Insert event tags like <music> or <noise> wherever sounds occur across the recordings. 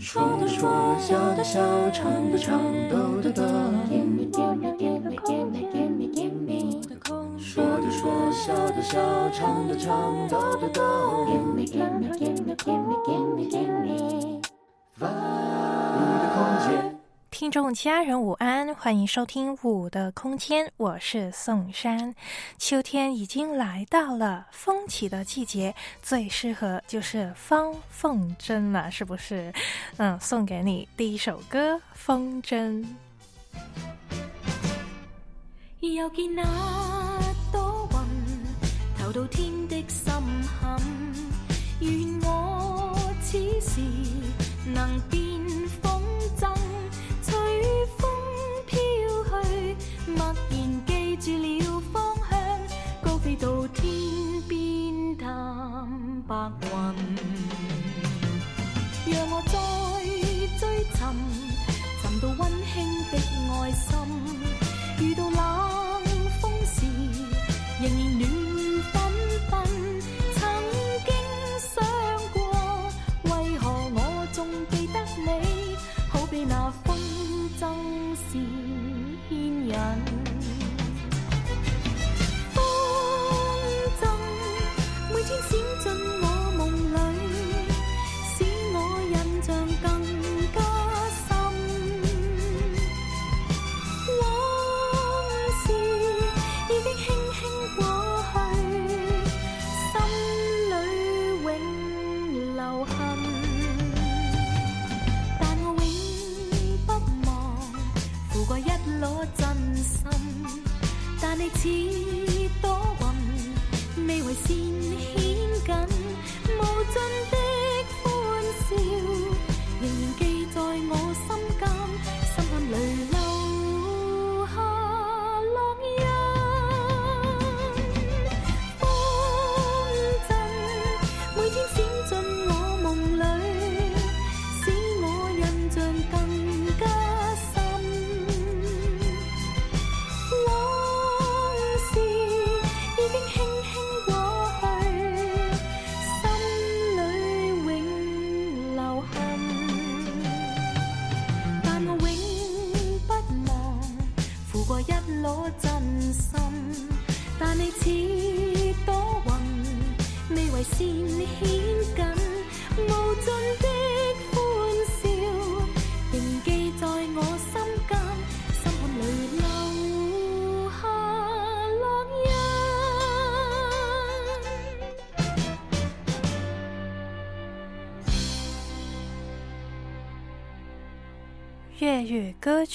说的说，笑的笑，唱的唱，抖的逗。说的说，笑的笑，唱的唱，抖的逗。听众家人午安，欢迎收听《五的空间》，我是宋山。秋天已经来到了，风起的季节，最适合就是放风筝了，是不是？嗯，送给你第一首歌《风筝》。又见那朵云投到天的深坎，愿我此时能白云。让我再追寻寻到温馨的爱心 tea.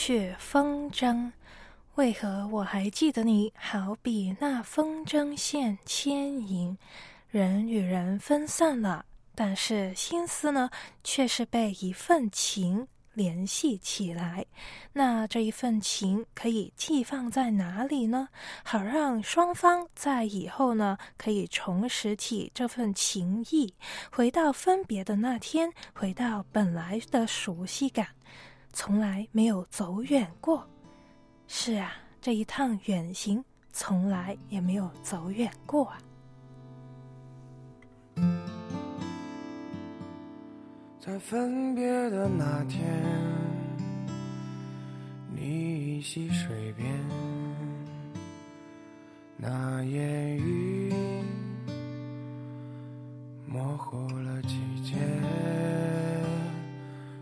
却《风筝》，为何我还记得你？好比那风筝线牵引，人与人分散了，但是心思呢，却是被一份情联系起来。那这一份情可以寄放在哪里呢？好让双方在以后呢，可以重拾起这份情谊，回到分别的那天，回到本来的熟悉感。从来没有走远过，是啊，这一趟远行从来也没有走远过啊。在分别的那天，你依稀水边，那烟雨模糊了季节。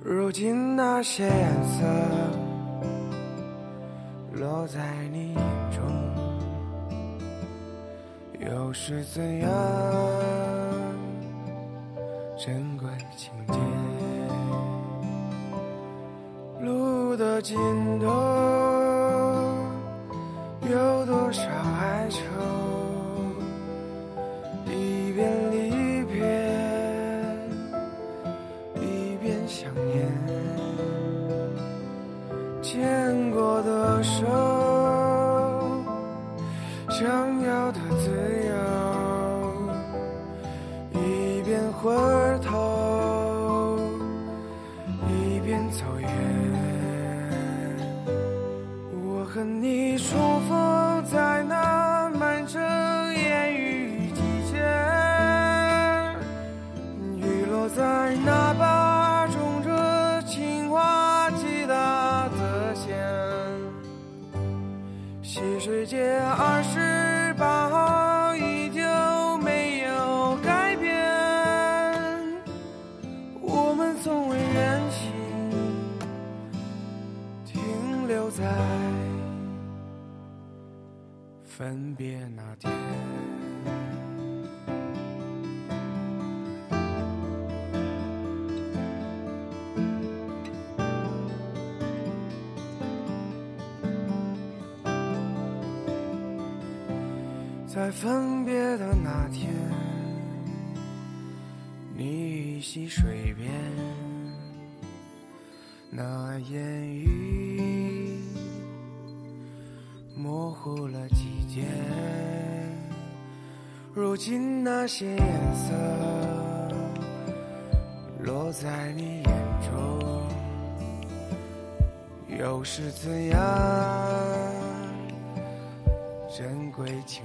如今那些颜色落在你眼中，又是怎样珍贵情节？路的尽头在分别的那天，你依稀水边，那烟雨模糊了季节。如今那些颜色落在你眼中，又是怎样珍贵情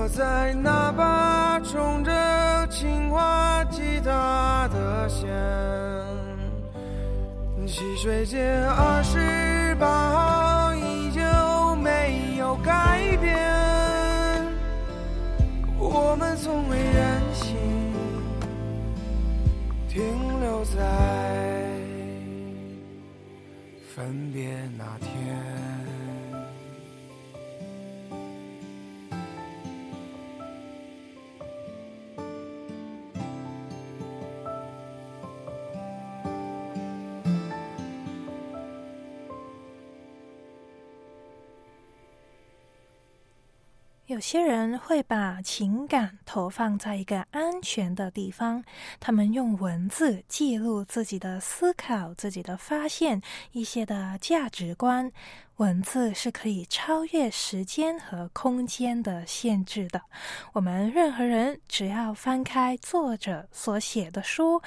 雨落在那把种着青蛙吉他的弦，细水街二十八号依旧没有改变。我们从未远行，停留在有些人会把情感投放在一个安全的地方，他们用文字记录自己的思考、自己的发现、一些的价值观。文字是可以超越时间和空间的限制的。我们任何人只要翻开作者所写的书。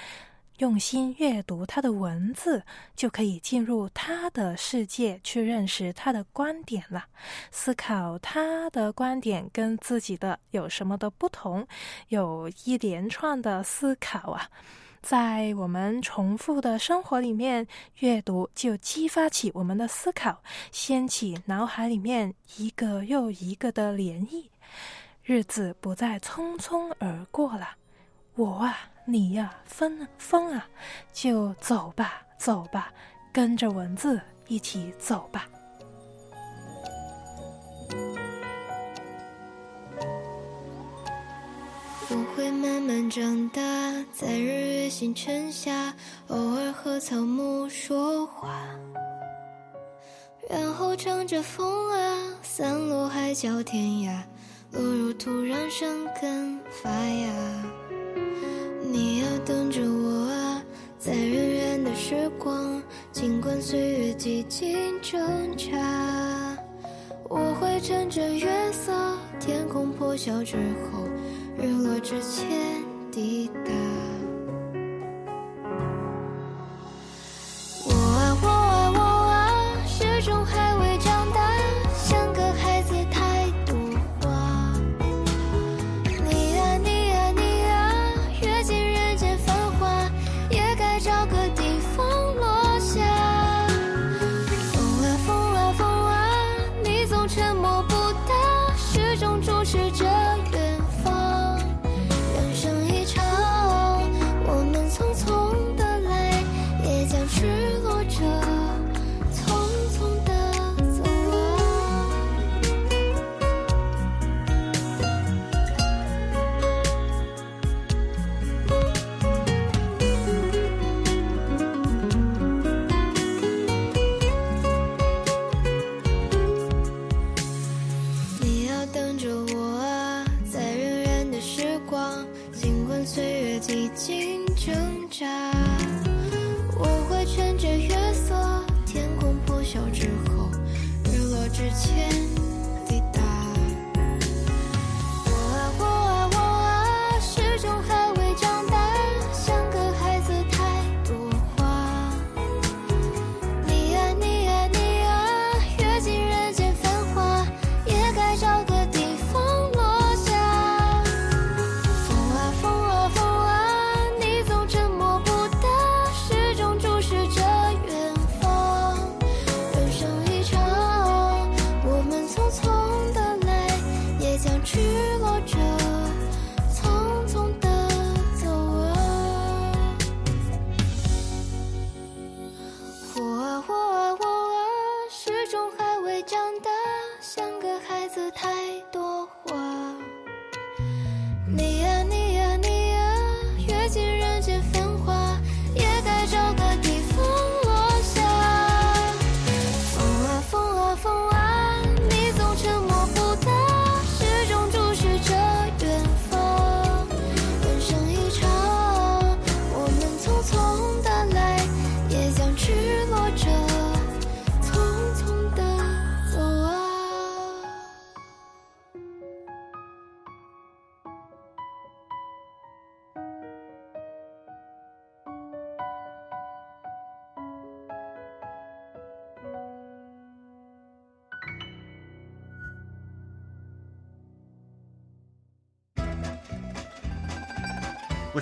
用心阅读他的文字，就可以进入他的世界，去认识他的观点了。思考他的观点跟自己的有什么的不同，有一连串的思考啊。在我们重复的生活里面，阅读就激发起我们的思考，掀起脑海里面一个又一个的涟漪。日子不再匆匆而过了，我啊。你呀、风风啊，就走吧，走吧，跟着文字一起走吧。我会慢慢长大，在日月星辰下，偶尔和草木说话，然后乘着风啊，散落海角天涯，落入土壤生根发芽。你要等着我啊，在远远的时光，尽管岁月几经挣扎，我会趁着月色，天空破晓之后，日落之前抵达。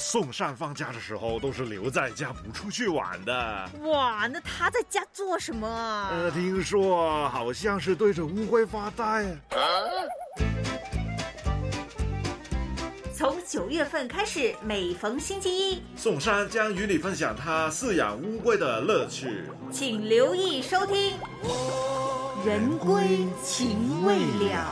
宋善放假的时候都是留在家不出去玩的。哇，那他在家做什么啊？呃，听说好像是对着乌龟发呆。从九月份开始，每逢星期一，宋山将与你分享他饲养乌龟的乐趣，请留意收听。人归情未了。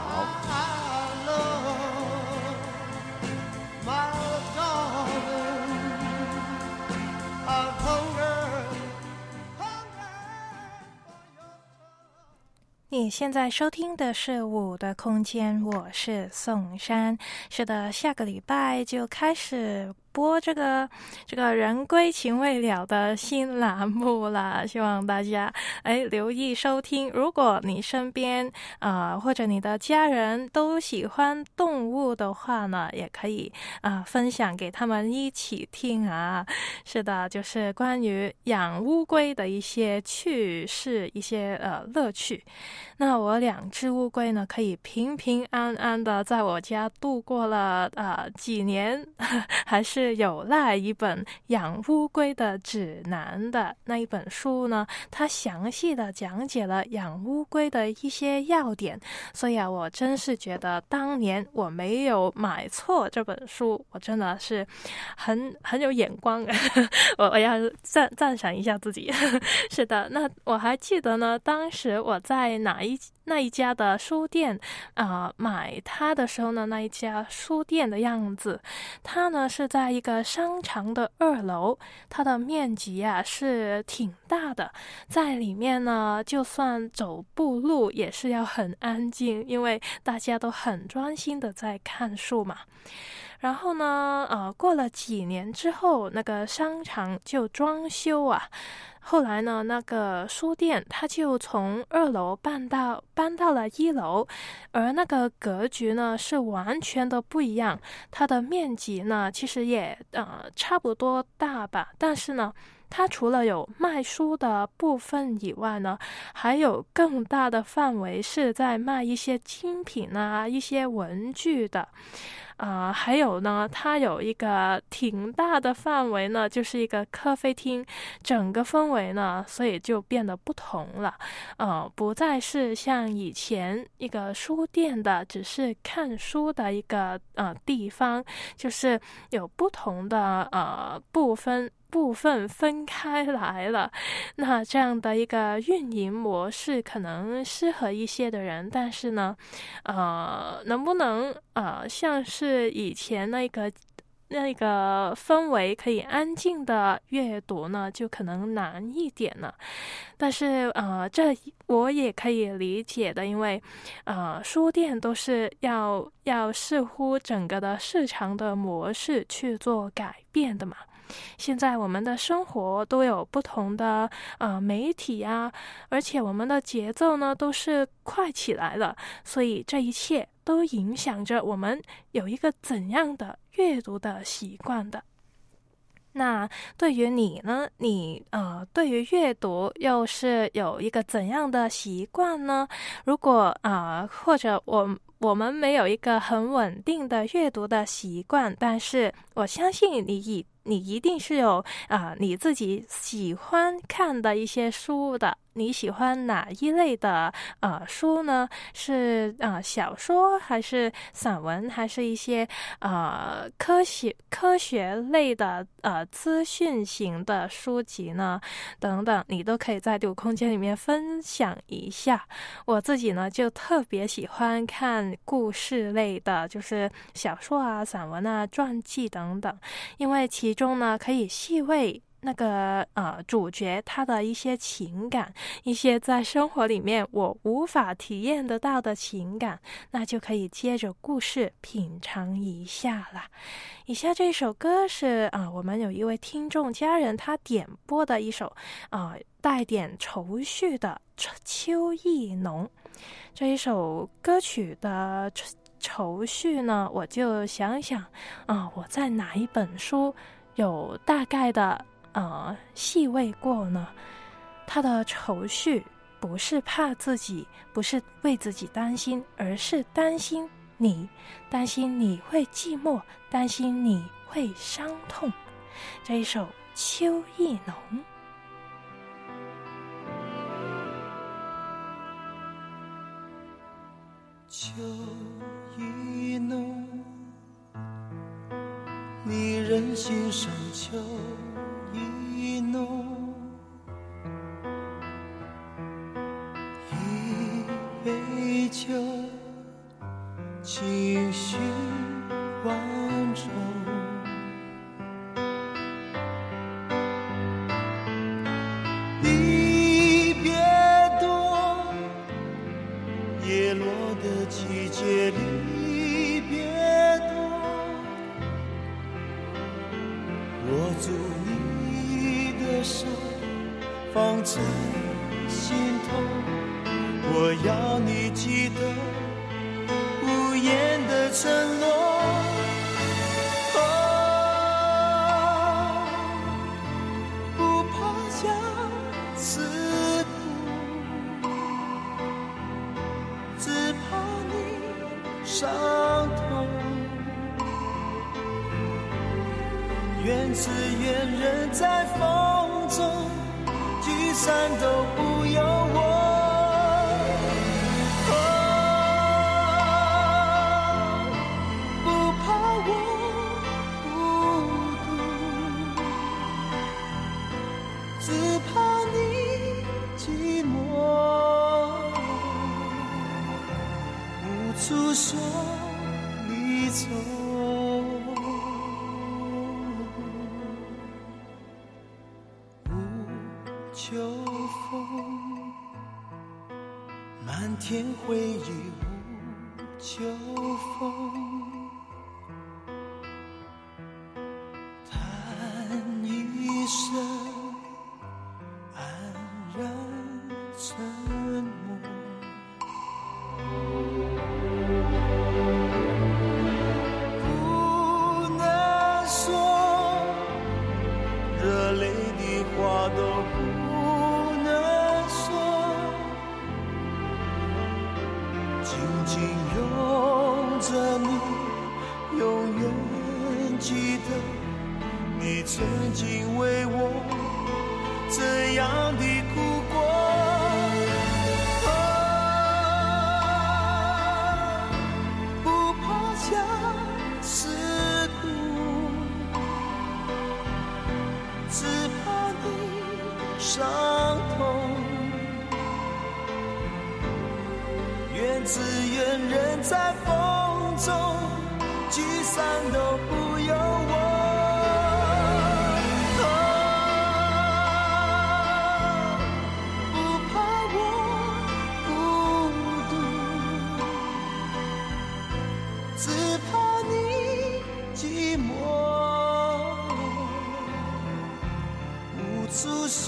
你现在收听的是《我的空间》，我是宋山。是的，下个礼拜就开始。播这个这个人归情未了的新栏目了，希望大家哎留意收听。如果你身边啊或者你的家人都喜欢动物的话呢，也可以啊分享给他们一起听啊。<laughs> 是的，就是关于养乌龟的一些趣事，一些呃乐趣。那我两只乌龟呢，可以平平安安的在我家度过了啊几年，<laughs> 还是。是有赖一本养乌龟的指南的那一本书呢，它详细的讲解了养乌龟的一些要点，所以啊，我真是觉得当年我没有买错这本书，我真的是很很有眼光，<laughs> 我我要赞赞赏一下自己。<laughs> 是的，那我还记得呢，当时我在哪一。那一家的书店啊，买它的时候呢，那一家书店的样子，它呢是在一个商场的二楼，它的面积啊是挺大的，在里面呢，就算走步路也是要很安静，因为大家都很专心的在看书嘛。然后呢，呃，过了几年之后，那个商场就装修啊。后来呢，那个书店它就从二楼搬到搬到了一楼，而那个格局呢是完全的不一样。它的面积呢其实也呃差不多大吧，但是呢，它除了有卖书的部分以外呢，还有更大的范围是在卖一些精品啊、一些文具的。啊，还有呢，它有一个挺大的范围呢，就是一个咖啡厅，整个氛围呢，所以就变得不同了，呃，不再是像以前一个书店的，只是看书的一个呃地方，就是有不同的呃部分。部分分开来了，<laughs> 那这样的一个运营模式可能适合一些的人，但是呢，呃，能不能呃像是以前那个那个氛围可以安静的阅读呢，就可能难一点了。但是呃，这我也可以理解的，因为呃，书店都是要要视乎整个的市场的模式去做改变的嘛。现在我们的生活都有不同的呃媒体啊，而且我们的节奏呢都是快起来了，所以这一切都影响着我们有一个怎样的阅读的习惯的。那对于你呢？你呃，对于阅读又是有一个怎样的习惯呢？如果啊，或者我我们没有一个很稳定的阅读的习惯，但是我相信你已。你一定是有啊，你自己喜欢看的一些书的。你喜欢哪一类的呃书呢？是啊，小说还是散文，还是一些呃科学科学类的呃资讯型的书籍呢？等等，你都可以在读空间里面分享一下。我自己呢，就特别喜欢看故事类的，就是小说啊、散文啊、传记等等，因为其中呢可以细味。那个呃，主角他的一些情感，一些在生活里面我无法体验得到的情感，那就可以接着故事品尝一下啦。以下这首歌是啊，我们有一位听众家人他点播的一首啊，带点愁绪的《秋意浓》这一首歌曲的愁绪呢，我就想想啊，我在哪一本书有大概的。呃，细味过呢，他的愁绪不是怕自己，不是为自己担心，而是担心你，担心你会寂寞，担心你会伤痛。这一首《秋意浓》，秋意浓，你人心上秋。一浓，一杯酒，情绪万种。离别多，叶落的季节离别多，我祝你。手放在心头，我要你记得无言的承诺。不怕相思苦，只怕你伤痛。缘字缘人在风。聚散都不由愿只愿人在风中，聚散都不由我。啊，不怕我孤独，只怕你寂寞，无处说。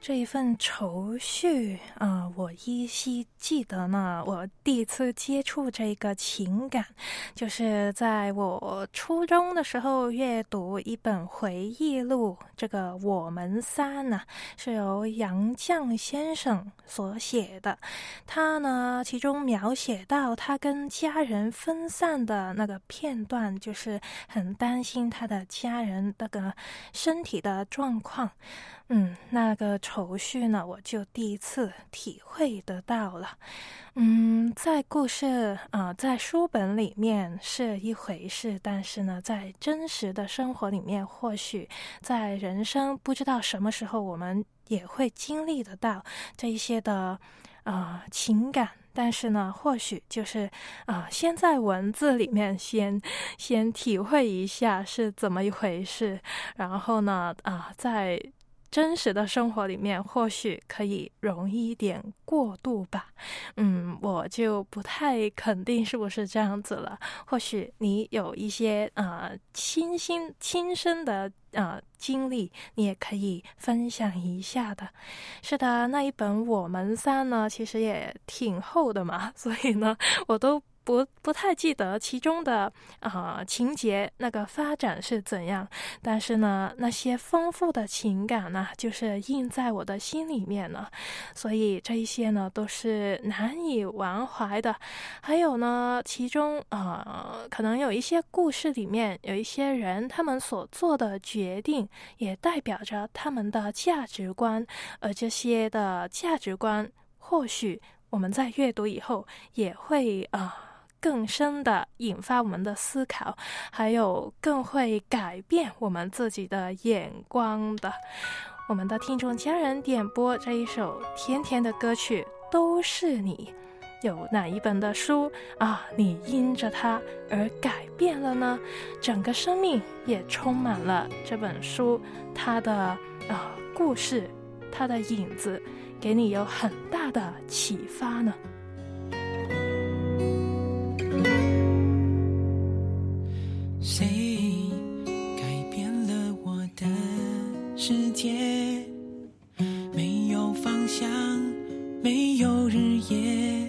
这一份愁绪啊、我依稀记得呢。我第一次接触这个情感，就是在我初中的时候阅读一本回忆录，这个《我们仨》呢是由杨绛先生所写的。他呢，其中描写到他跟家人分散的那个片段，就是很担心他的家人那个身体的状况。嗯，那个愁绪呢，我就第一次体会得到了。嗯，在故事啊、在书本里面是一回事，但是呢，在真实的生活里面，或许在人生不知道什么时候，我们也会经历得到这一些的啊、情感。但是呢，或许就是啊、先在文字里面先先体会一下是怎么一回事，然后呢，啊、在真实的生活里面，或许可以容易一点过渡吧。嗯，我就不太肯定是不是这样子了。或许你有一些呃亲心亲身的呃经历，你也可以分享一下的。是的，那一本《我们三》呢，其实也挺厚的嘛，所以呢，我都。不不太记得其中的啊、情节那个发展是怎样，但是呢，那些丰富的情感呢，就是印在我的心里面了，所以这一些呢都是难以忘怀的。还有呢，其中呃，可能有一些故事里面有一些人，他们所做的决定，也代表着他们的价值观，而这些的价值观，或许我们在阅读以后也会啊。更深的引发我们的思考，还有更会改变我们自己的眼光的。我们的听众家人点播这一首甜甜的歌曲都是你。有哪一本的书啊？你因着它而改变了呢？整个生命也充满了这本书它的啊、故事，它的影子，给你有很大的启发呢。谁改变了我的世界？没有方向，没有日夜。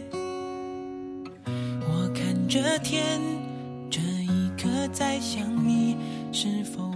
我看着天，这一刻在想你，是否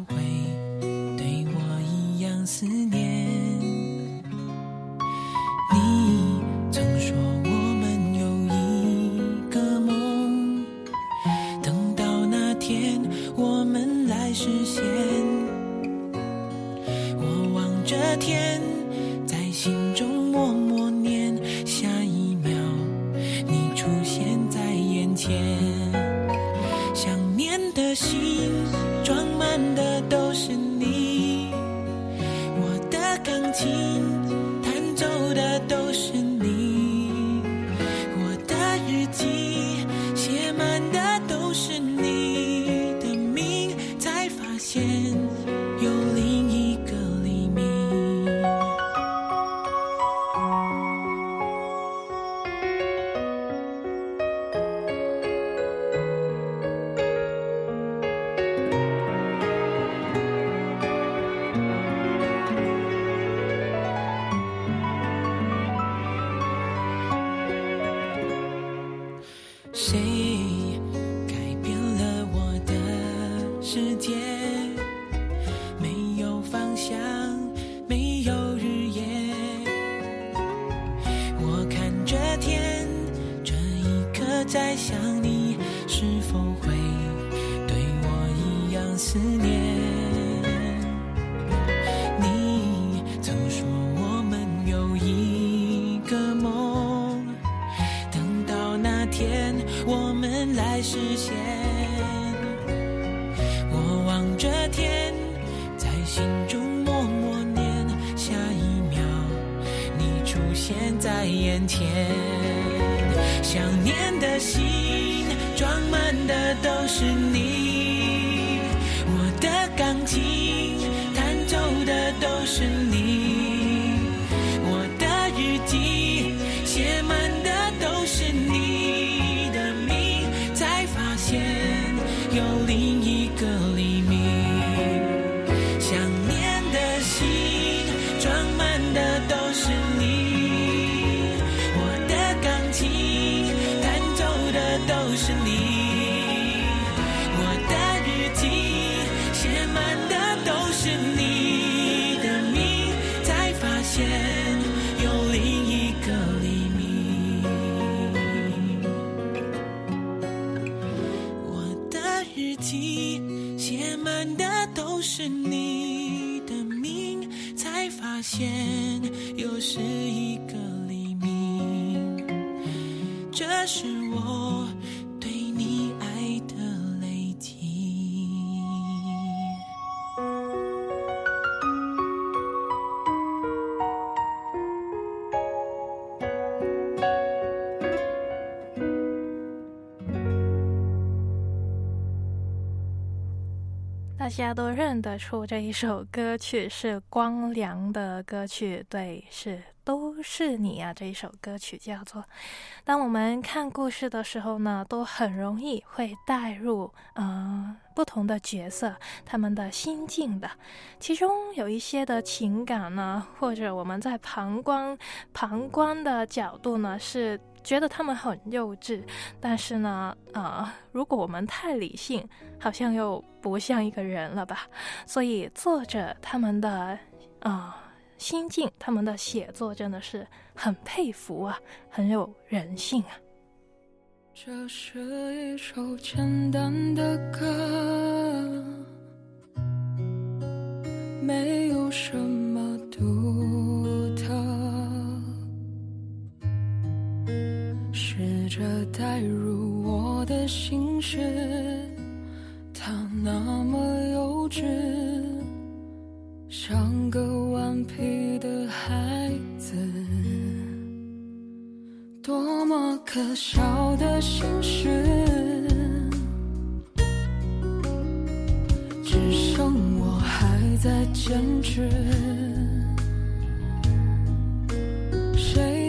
天。想念的心都认得出这一首歌曲是光良的歌曲，对，是。都是你啊！这一首歌曲叫做。当我们看故事的时候呢，都很容易会带入嗯、呃不同的角色他们的心境的，其中有一些的情感呢，或者我们在旁观旁观的角度呢是。觉得他们很幼稚，但是呢，呃，如果我们太理性，好像又不像一个人了吧？所以作者他们的啊、心境，他们的写作真的是很佩服啊，很有人性啊。这是一首简单的歌，没有什么独特，试着带入我的心事，它那么幼稚，像个顽皮的孩子。多么可笑的心事，只剩我还在坚持。谁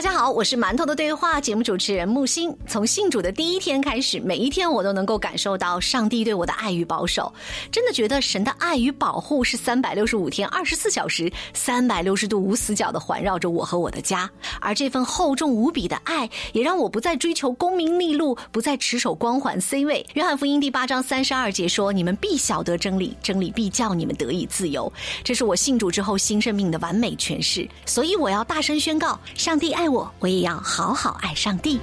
大家好，我是馒头的对话节目主持人木星。从信主的第一天开始，每一天我都能够感受到上帝对我的爱与保守。真的觉得神的爱与保护是三百六十五天、二十四小时、三百六十度无死角的环绕着我和我的家。而这份厚重无比的爱，也让我不再追求功名利禄，不再持守光环 C 位。约翰福音第八章三十二节说：“你们必晓得真理，真理必叫你们得以自由。”这是我信主之后新生命的完美诠释。所以我要大声宣告：上帝爱我，我也要好好爱上帝。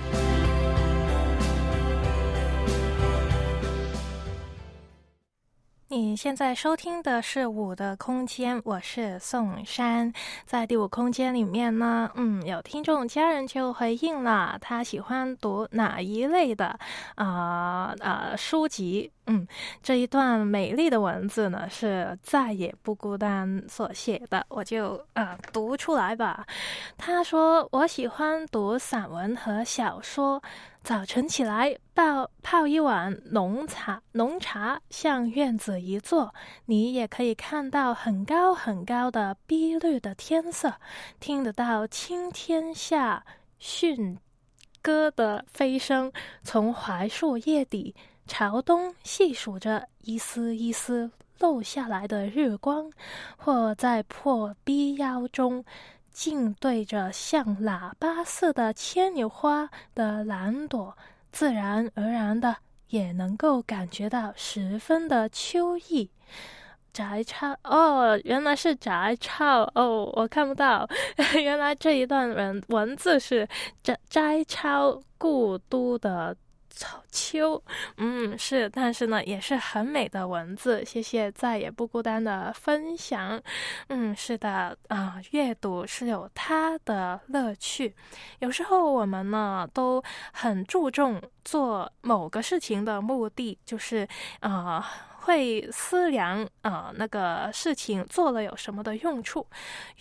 你现在收听的是《五的空间》，我是宋珊。在第五空间里面呢，嗯，有听众家人就回应了，他喜欢读哪一类的啊啊、书籍？嗯，这一段美丽的文字呢，是再也不孤单所写的，我就啊、读出来吧。他说：“我喜欢读散文和小说。早晨起来泡泡一碗浓茶，浓茶向院子一坐，你也可以看到很高很高的碧绿的天色，听得到青天下驯鸽的飞声，从槐树叶底朝东细数着一丝一丝漏下来的日光，或在破壁腰中。”静对着像喇叭似的牵牛花的蓝朵，自然而然的也能够感觉到十分的秋意。摘抄哦，原来是摘抄哦，我看不到，<laughs> 原来这一段文文字是摘摘抄故都的草秋，嗯，是，但是呢，也是很美的文字。谢谢再也不孤单的分享。嗯，是的，啊、阅读是有它的乐趣。有时候我们呢都很注重做某个事情的目的，就是啊。会思量啊、那个事情做了有什么的用处。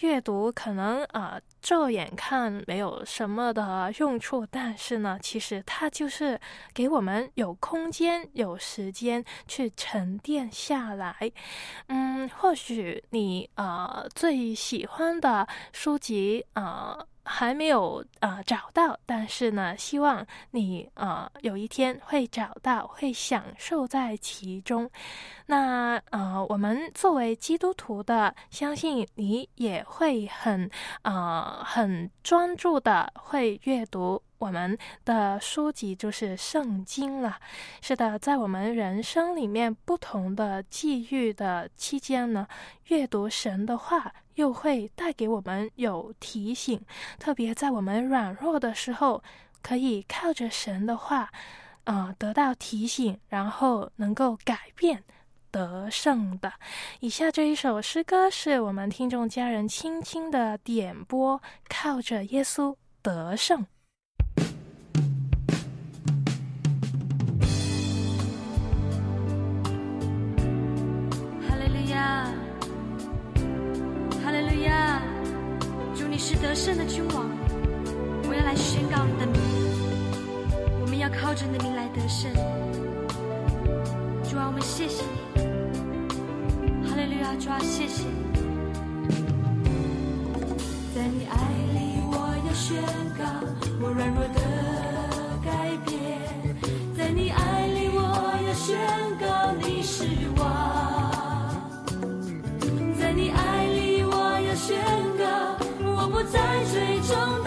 阅读可能啊、呃骤眼看没有什么的用处，但是呢，其实它就是给我们有空间、有时间去沉淀下来。嗯，或许你呃最喜欢的书籍呃还没有呃找到，但是呢，希望你呃有一天会找到，会享受在其中。那呃，我们作为基督徒的，相信你也会很呃很专注的会阅读我们的书籍，就是圣经了。是的，在我们人生里面不同的际遇的期间呢，阅读神的话又会带给我们有提醒，特别在我们软弱的时候，可以靠着神的话，啊，得到提醒，然后能够改变。得胜的。以下这一首诗歌是我们听众家人轻轻的点播，靠着耶稣得胜。是得胜的君王，我要来宣告你的名，我们要靠着你的名来得胜。主啊，我们谢谢你，哈利路亚，主啊，谢谢你。在你爱里，我要宣告我软弱的改变。在你爱里，我要宣告你是在水中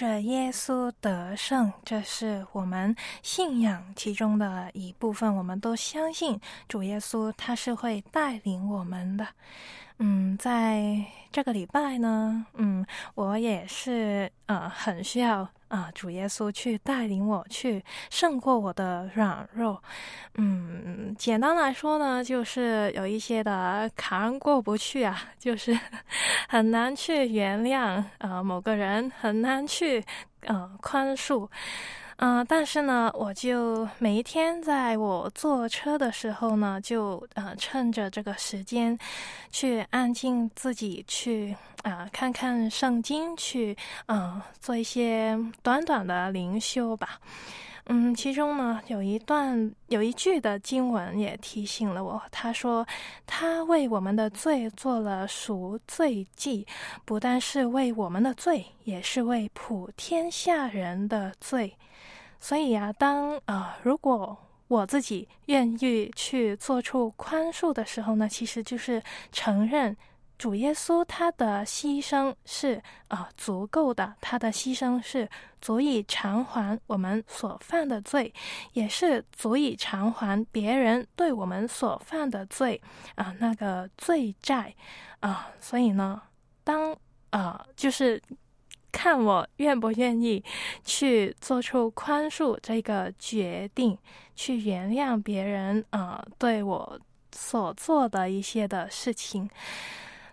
这耶稣得胜，这是我们信仰其中的一部分。我们都相信主耶稣他是会带领我们的。嗯，在这个礼拜呢，嗯，我也是呃很需要啊、主耶稣去带领我去胜过我的软弱。嗯，简单来说呢，就是有一些的坎过不去啊，就是 <laughs> 很难去原谅呃某个人，很难去呃宽恕。嗯、但是呢，我就每一天在我坐车的时候呢，就呃趁着这个时间，去安静自己去啊、看看圣经，去嗯、呃做一些短短的灵修吧。嗯，其中呢有一段有一句的经文也提醒了我，他说：“他为我们的罪做了赎罪祭，不但是为我们的罪，也是为普天下人的罪。”所以啊，当呃，如果我自己愿意去做出宽恕的时候呢，其实就是承认主耶稣他的牺牲是啊、呃足够的，他的牺牲是足以偿还我们所犯的罪，也是足以偿还别人对我们所犯的罪啊、那个罪债。啊、所以呢，当啊、就是看我愿不愿意去做出宽恕这个决定，去原谅别人啊、对我所做的一些的事情。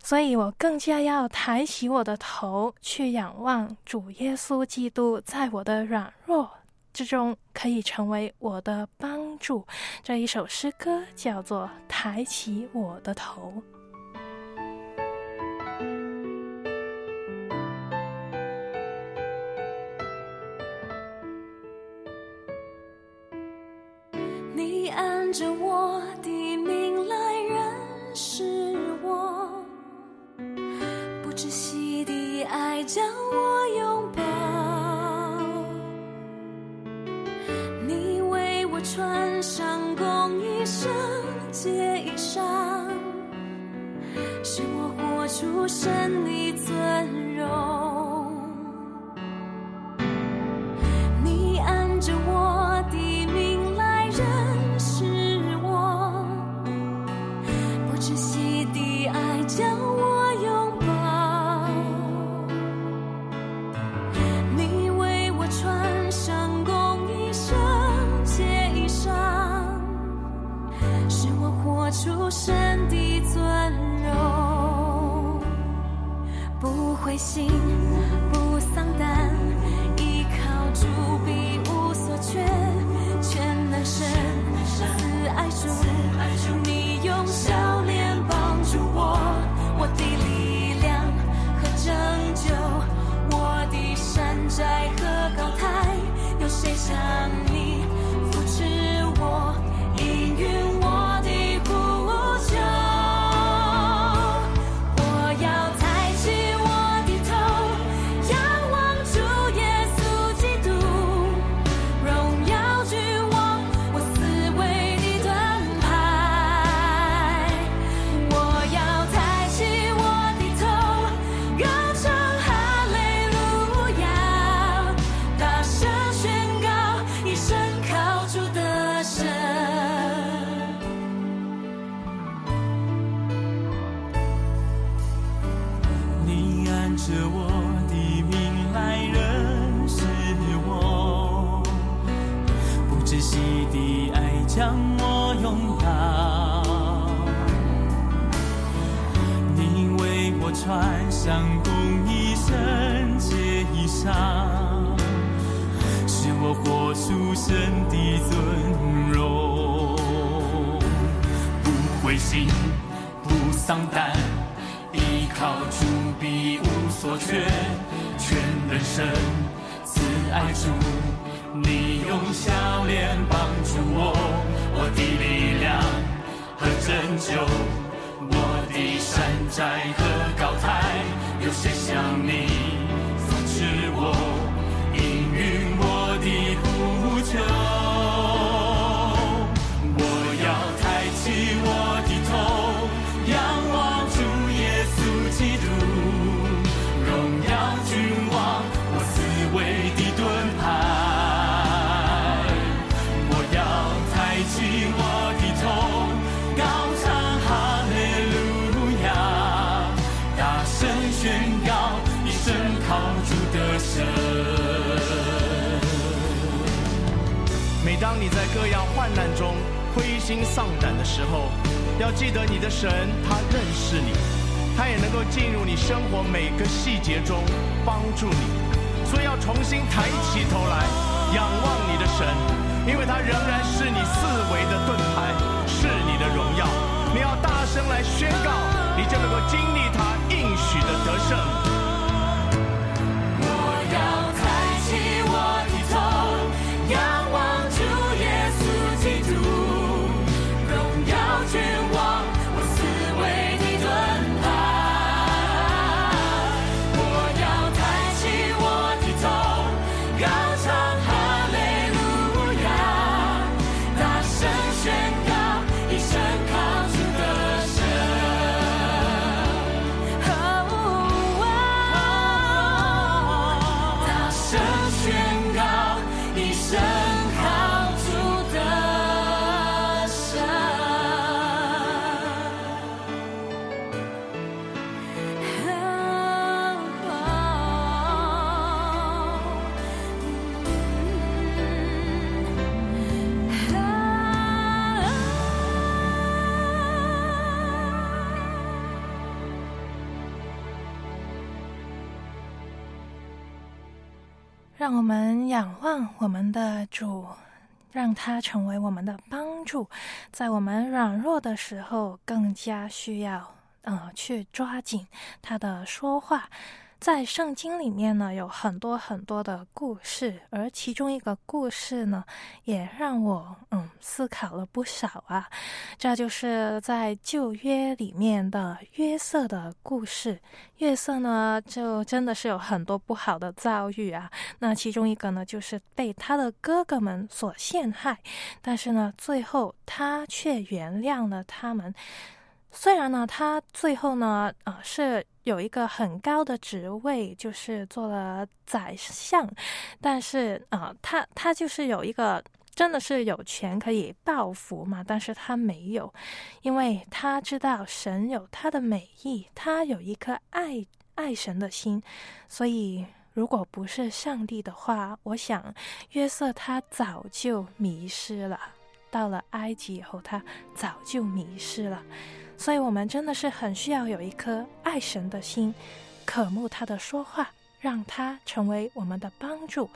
所以我更加要抬起我的头，去仰望主耶稣基督，在我的软弱之中可以成为我的帮助。这一首诗歌叫做《抬起我的头》。着我的命来认识我，不知息的爱将我拥抱。你为我穿上公义圣洁衣裳，使我活出神的尊荣。心，不丧胆，依靠主必无所缺，全能神慈爱主，你用笑脸帮助我，我的力量和拯救，我的山寨和高台，有谁像当你在各样患难中灰心丧胆的时候，要记得你的神，他认识你，他也能够进入你生活每个细节中帮助你。所以要重新抬起头来，仰望你的神，因为他仍然是你四维的盾牌，是你的荣耀。你要大声来宣告，你就能够经历他应许的得胜。让我们仰望我们的主，让他成为我们的帮助，在我们软弱的时候，更加需要呃去抓紧他的说话。在圣经里面呢，有很多很多的故事，而其中一个故事呢，也让我嗯思考了不少啊。这就是在旧约里面的约瑟的故事。约瑟呢，就真的是有很多不好的遭遇啊。那其中一个呢，就是被他的哥哥们所陷害，但是呢，最后他却原谅了他们。虽然呢，他最后呢，呃，是有一个很高的职位，就是做了宰相，但是啊，他他就是有一个真的是有权可以报复嘛，但是他没有，因为他知道神有他的美意，他有一颗爱爱神的心，所以如果不是上帝的话，我想约瑟他早就迷失了。到了埃及以后，他早就迷失了。所以，我们真的是很需要有一颗爱神的心，渴慕他的说话，让他成为我们的帮助，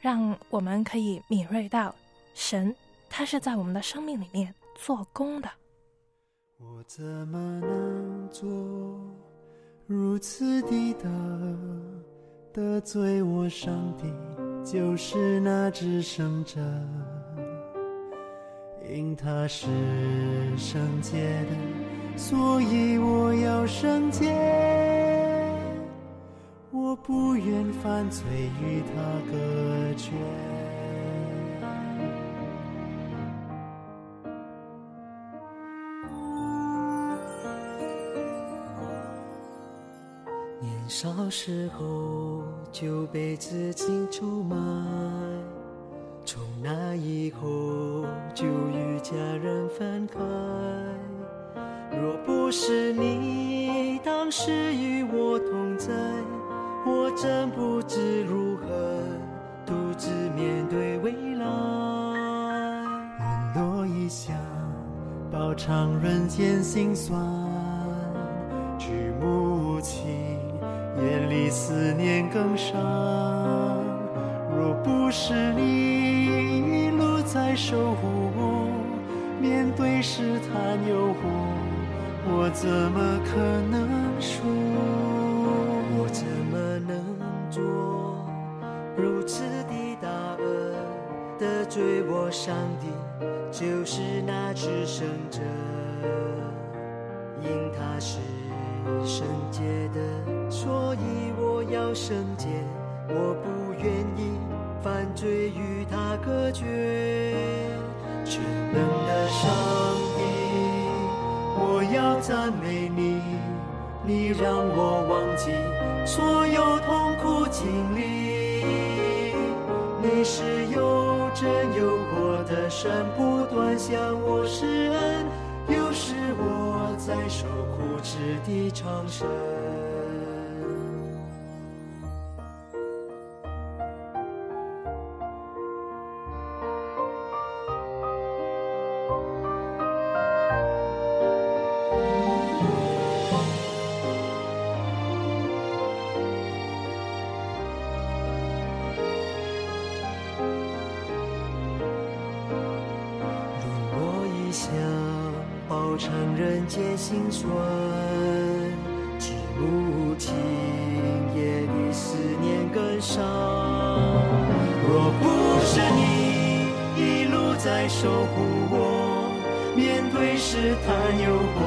让我们可以敏锐到神，他是在我们的生命里面做工的。我怎么能做如此的得罪我上帝？就是那只剩着。因他是圣洁的，所以我要圣洁。我不愿犯罪与他隔绝。年少时候就被自己出卖。从那以后就与家人分开。若不是你当时与我同在，我真不知如何独自面对未来。沦落异乡，饱尝人间辛酸，举目无亲，眼里思念更伤。若不是。守护我，面对试探诱惑，我怎么可能输？我怎么能做如此的大恶，得罪我上帝？就是那只圣者，因他是圣洁的，所以我要圣洁，我不愿意。犯罪与他隔绝，全能的上帝，我要赞美你，你让我忘记所有痛苦经历。你是有真有活的神，不断向我施恩，又是我在受苦之地长生。心酸，寂寞情，夜的思念更伤。若不是你一路在守护我，面对试探诱惑，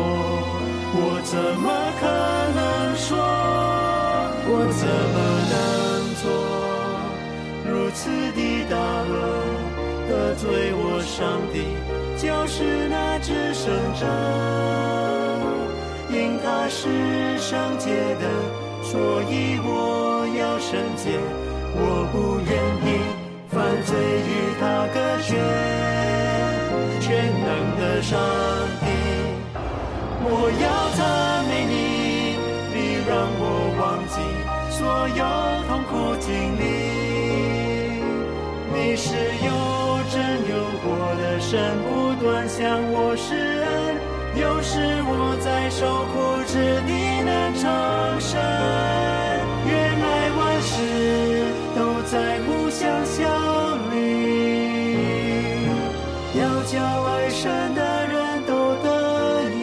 我怎么可能说？我怎么能做如此的大恶，得罪我上帝，就是那只圣者。因他是圣洁的，所以我要圣洁。我不愿意犯罪与他隔绝。全能的上帝，我要赞美你，你让我忘记所有痛苦经历。你是有我的神不断向我施恩，有时我在受苦着你能长生。原来万事都在互相效力，要叫爱神的人都得意，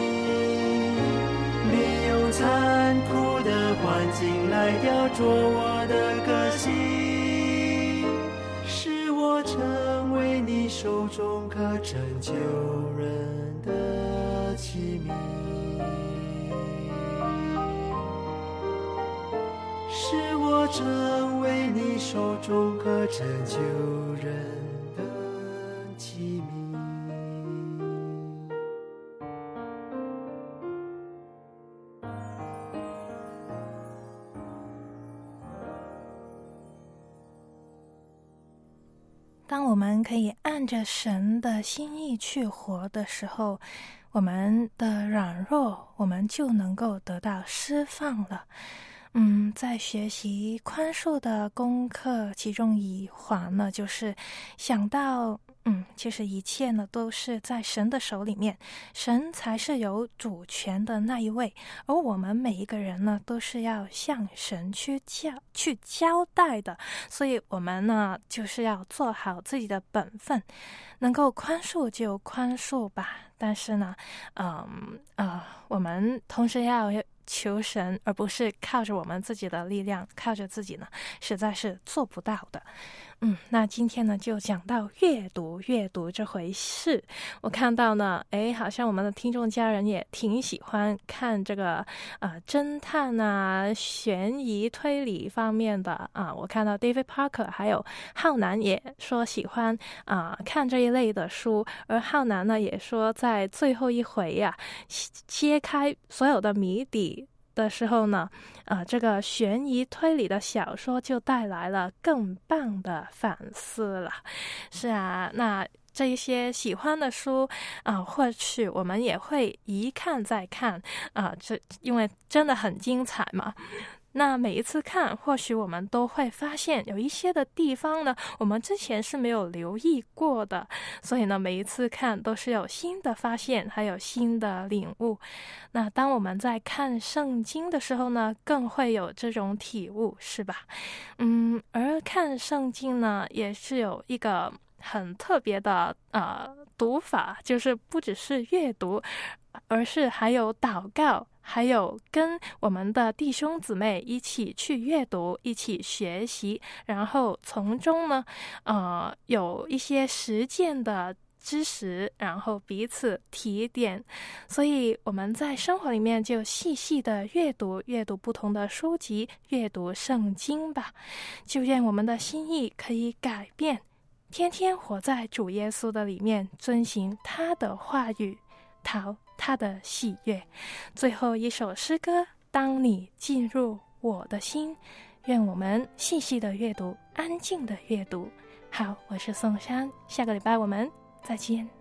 利用残酷的环境来雕琢。我。手中可拯救人的器皿，是我成为你手中可拯救人。当我们可以按着神的心意去活的时候，我们的软弱，我们就能够得到释放了。嗯，在学习宽恕的功课，其中一环呢，就是想到，嗯，其实一切呢都是在神的手里面，神才是有主权的那一位，而我们每一个人呢，都是要向神去交去交代的，所以我们呢，就是要做好自己的本分，能够宽恕就宽恕吧，但是呢，嗯呃，我们同时要。求神，而不是靠着我们自己的力量，靠着自己呢，实在是做不到的。嗯，那今天呢，就讲到阅读，阅读这回事。我看到呢，哎，好像我们的听众家人也挺喜欢看这个呃侦探啊、悬疑推理方面的啊。我看到 David Parker 还有浩南也说喜欢啊看这一类的书，而浩南呢也说在最后一回呀揭开所有的谜底。的时候呢，啊，这个悬疑推理的小说就带来了更棒的反思了。是啊，那这一些喜欢的书啊，或许我们也会一看再看啊，这因为真的很精彩嘛。那每一次看，或许我们都会发现有一些的地方呢，我们之前是没有留意过的。所以呢，每一次看都是有新的发现，还有新的领悟。那当我们在看圣经的时候呢，更会有这种体悟，是吧？嗯，而看圣经呢，也是有一个很特别的呃读法，就是不只是阅读，而是还有祷告。还有跟我们的弟兄姊妹一起去阅读，一起学习，然后从中呢，呃，有一些实践的知识，然后彼此提点。所以我们在生活里面就细细的阅读，阅读不同的书籍，阅读圣经吧。就愿我们的心意可以改变，天天活在主耶稣的里面，遵行他的话语。好他的喜悦。最后一首诗歌：当你进入我的心，愿我们细细的阅读，安静的阅读。好，我是宋山，下个礼拜我们再见。